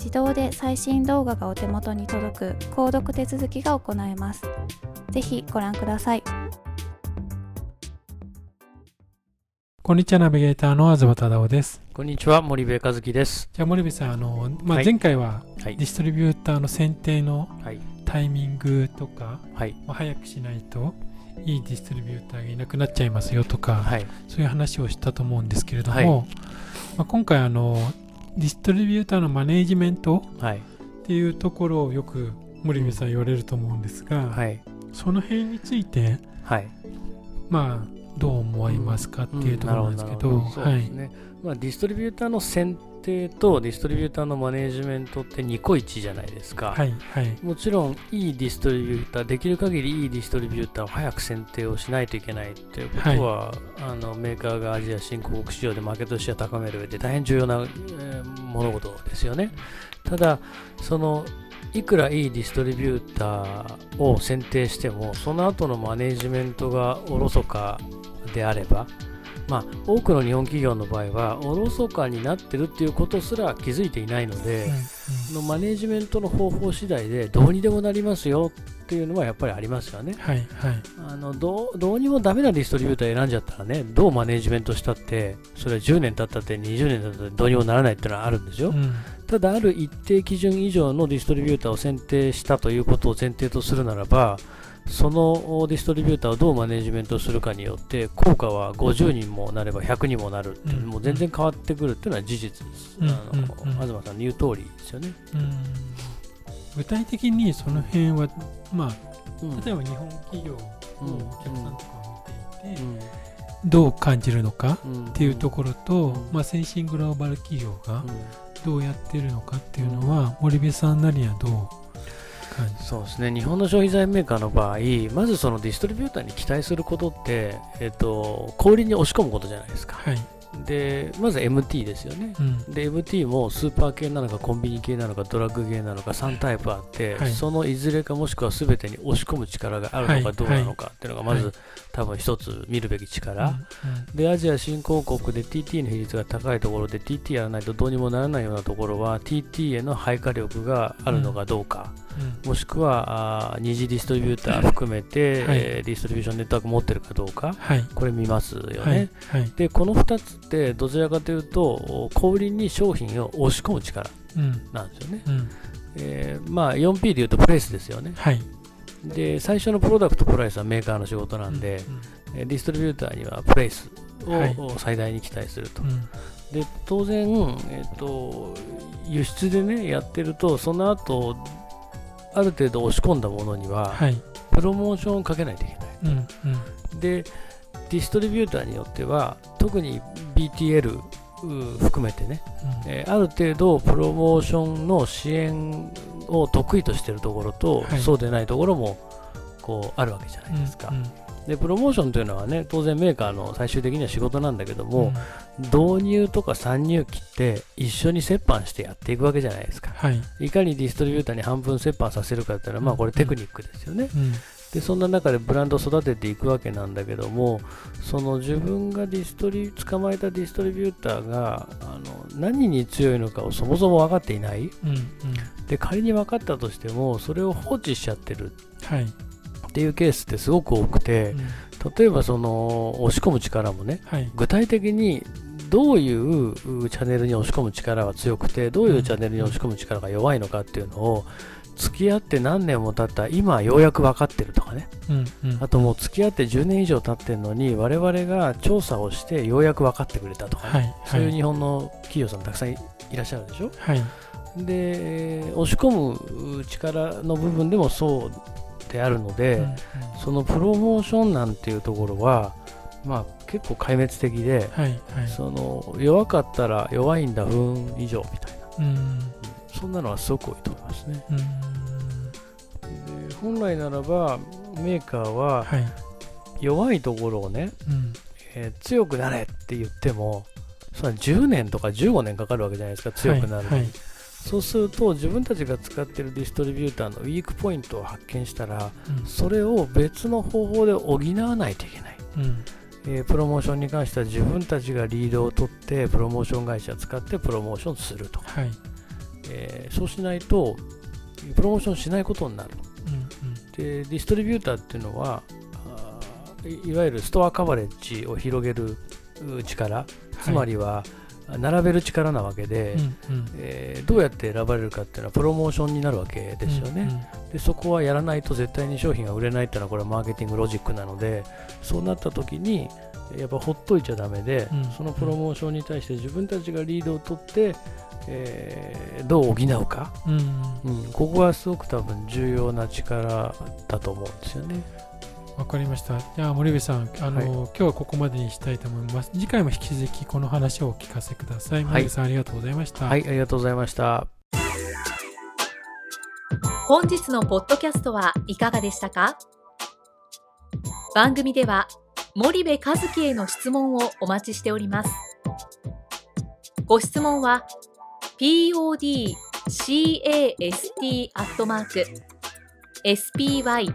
自動で最新動画がお手元に届く購読手続きが行えます。ぜひご覧ください。こんにちは、ナビゲーターの東忠夫です。こんにちは、森部和樹です。じゃあ、森部さん、あの、まあ、前回は、ディストリビューターの選定のタイミングとか、はい、まあ、早くしないと、いいディストリビューターがいなくなっちゃいますよとか、はい、そういう話をしたと思うんですけれども、はい、まあ、今回あのディストリビューターのマネージメントっていうところをよく森部さん言われると思うんですが、はい、その辺について、はい、まあどう思われますかっていうところなんですけど、そうですね、まあ、ディストリビューターの選定とディストリビューターのマネージメントってニコイチじゃないですか、はいはい、もちろんいいディストリビューターできる限りいいディストリビューターを早く選定をしないといけないということは、はい、あのメーカーがアジア新興国市場でマーケットシェアを高める上で大変重要な、えー、物事ですよね。ただそのいくらいいディストリビューターを選定してもその後のマネージメントがおろそかであればまあ、多くの日本企業の場合はおろそかになってるっていうことすら気づいていないので、うんうん、のマネジメントの方法次第でどうにでもなりますよっていうのはやっぱりありますよね。はいはい、あのどうどうにもダメなディストリビューター選んじゃったらねどうマネジメントしたってそれは10年経ったって20年経ったってどうにもならないっていうのはあるんですよ。うん、ただある一定基準以上のディストリビューターを選定したということを前提とするならばそのディストリビューターをどうマネジメントするかによって効果は50人もなれば100人もなる。って、もう全然変わってくるっていうのは事実です、あの東さんの言う通りですよね、具体的にその辺は、まあ、例えば日本企業のお客さんとかを見ていて、どう感じるのかっていうところと、まあ、先進グローバル企業がどうやってるのかっていうのは、森部さんなりにはどうそうですね。日本の消費財メーカーの場合まずそのディストリビューターに期待することって、えっと、小売りに押し込むことじゃないですか、はい、でまず MT ですよね、うん、で MT もスーパー系なのかコンビニ系なのかドラッグ系なのか3タイプあって、はい、そのいずれかもしくは全てに押し込む力があるのかどうなのかっていうのがまず、はい、多分一つ見るべき力、でアジア新興国で TT の比率が高いところで TT やらないとどうにもならないようなところは TT への配荷力があるのかどうか、うん、もしくはあ二次ディストリビューター含めて、はい、えー、ディストリビューションネットワーク持ってるかどうか、はい、これ見ますよね、はい、でこの2つってどちらかというと小売りに商品を押し込む力なんですよね、うん、えー、まあ、4P でいうとプレイスですよね、で最初のプロダクトプライスはメーカーの仕事なんで、うん。うん、ディストリビューターにはプレイスを最大に期待すると、で当然、えーと、輸出でねやってるとその後ある程度押し込んだものには、はい、プロモーションをかけないといけない。うんうん、でディストリビューターによっては特に BTL 含めてね、うん、えー、ある程度プロモーションの支援を得意としているところと、はい、そうでないところもこうあるわけじゃないですか。うんうんでプロモーションというのはね当然メーカーの最終的には仕事なんだけども、うん、導入とか参入期って一緒に折半してやっていくわけじゃないですか、はい、いかにディストリビューターに半分折半させるかっていうのは、まあ、これテクニックですよね、うん、でそんな中でブランドを育てていくわけなんだけどもその自分がディストリ捕まえたディストリビューターがあの何に強いのかをそもそも分かっていない、うん。うん、で仮に分かったとしてもそれを放置しちゃってる、はいっていうケースってすごく多くて、うん、例えばその押し込む力もね、はい、具体的にどういうチャンネルに押し込む力が強くてどういうチャンネルに押し込む力が弱いのかっていうのを付き合って何年も経った今ようやく分かってるとかね、うんうん、あともう付き合って10年以上経ってるのに我々が調査をしてようやく分かってくれたとか、ね。はい、そういう日本の企業さんたくさんいらっしゃるでしょ、はい、で押し込む力の部分でもそうであるので、うんうん、そのプロモーションなんていうところは、まあ、結構壊滅的で、はいはい、その弱かったら弱いんだ分以上みたいな、うん、そんなのはすごく多いと思いますね。で本来ならばメーカーは弱いところをね、はい、えー、強くなれって言ってもそれは10年とか15年かかるわけじゃないですか強くなるのに。はいはいそうすると自分たちが使っているディストリビューターのウィークポイントを発見したら、うん、それを別の方法で補わないといけない、うん、えー、プロモーションに関しては自分たちがリードを取ってプロモーション会社を使ってプロモーションすると、はい、えー、そうしないとプロモーションしないことになる、うんうん、でディストリビューターっていうのはいわゆるストアカバレッジを広げる力、つまりは、はい並べる力なわけで、うんうん、えー、どうやって選ばれるかっていうのはプロモーションになるわけですよね、うんうん、でそこはやらないと絶対に商品が売れないっていうのはこれはマーケティングロジックなのでそうなった時にやっぱほっといちゃだめで、うんうん、そのプロモーションに対して自分たちがリードを取って、えー、どう補うか、うん、うん、ここはすごく多分重要な力だと思うんですよね。わかりました。じゃあ森部さん、あの、はい、今日はここまでにしたいと思います。次回も引き続きこの話をお聞かせください。森部さん、ありがとうございました。はい、ありがとうございました。本日のポッドキャストはいかがでしたか？番組では森部和樹への質問をお待ちしております。ご質問は podcast アットマーク spy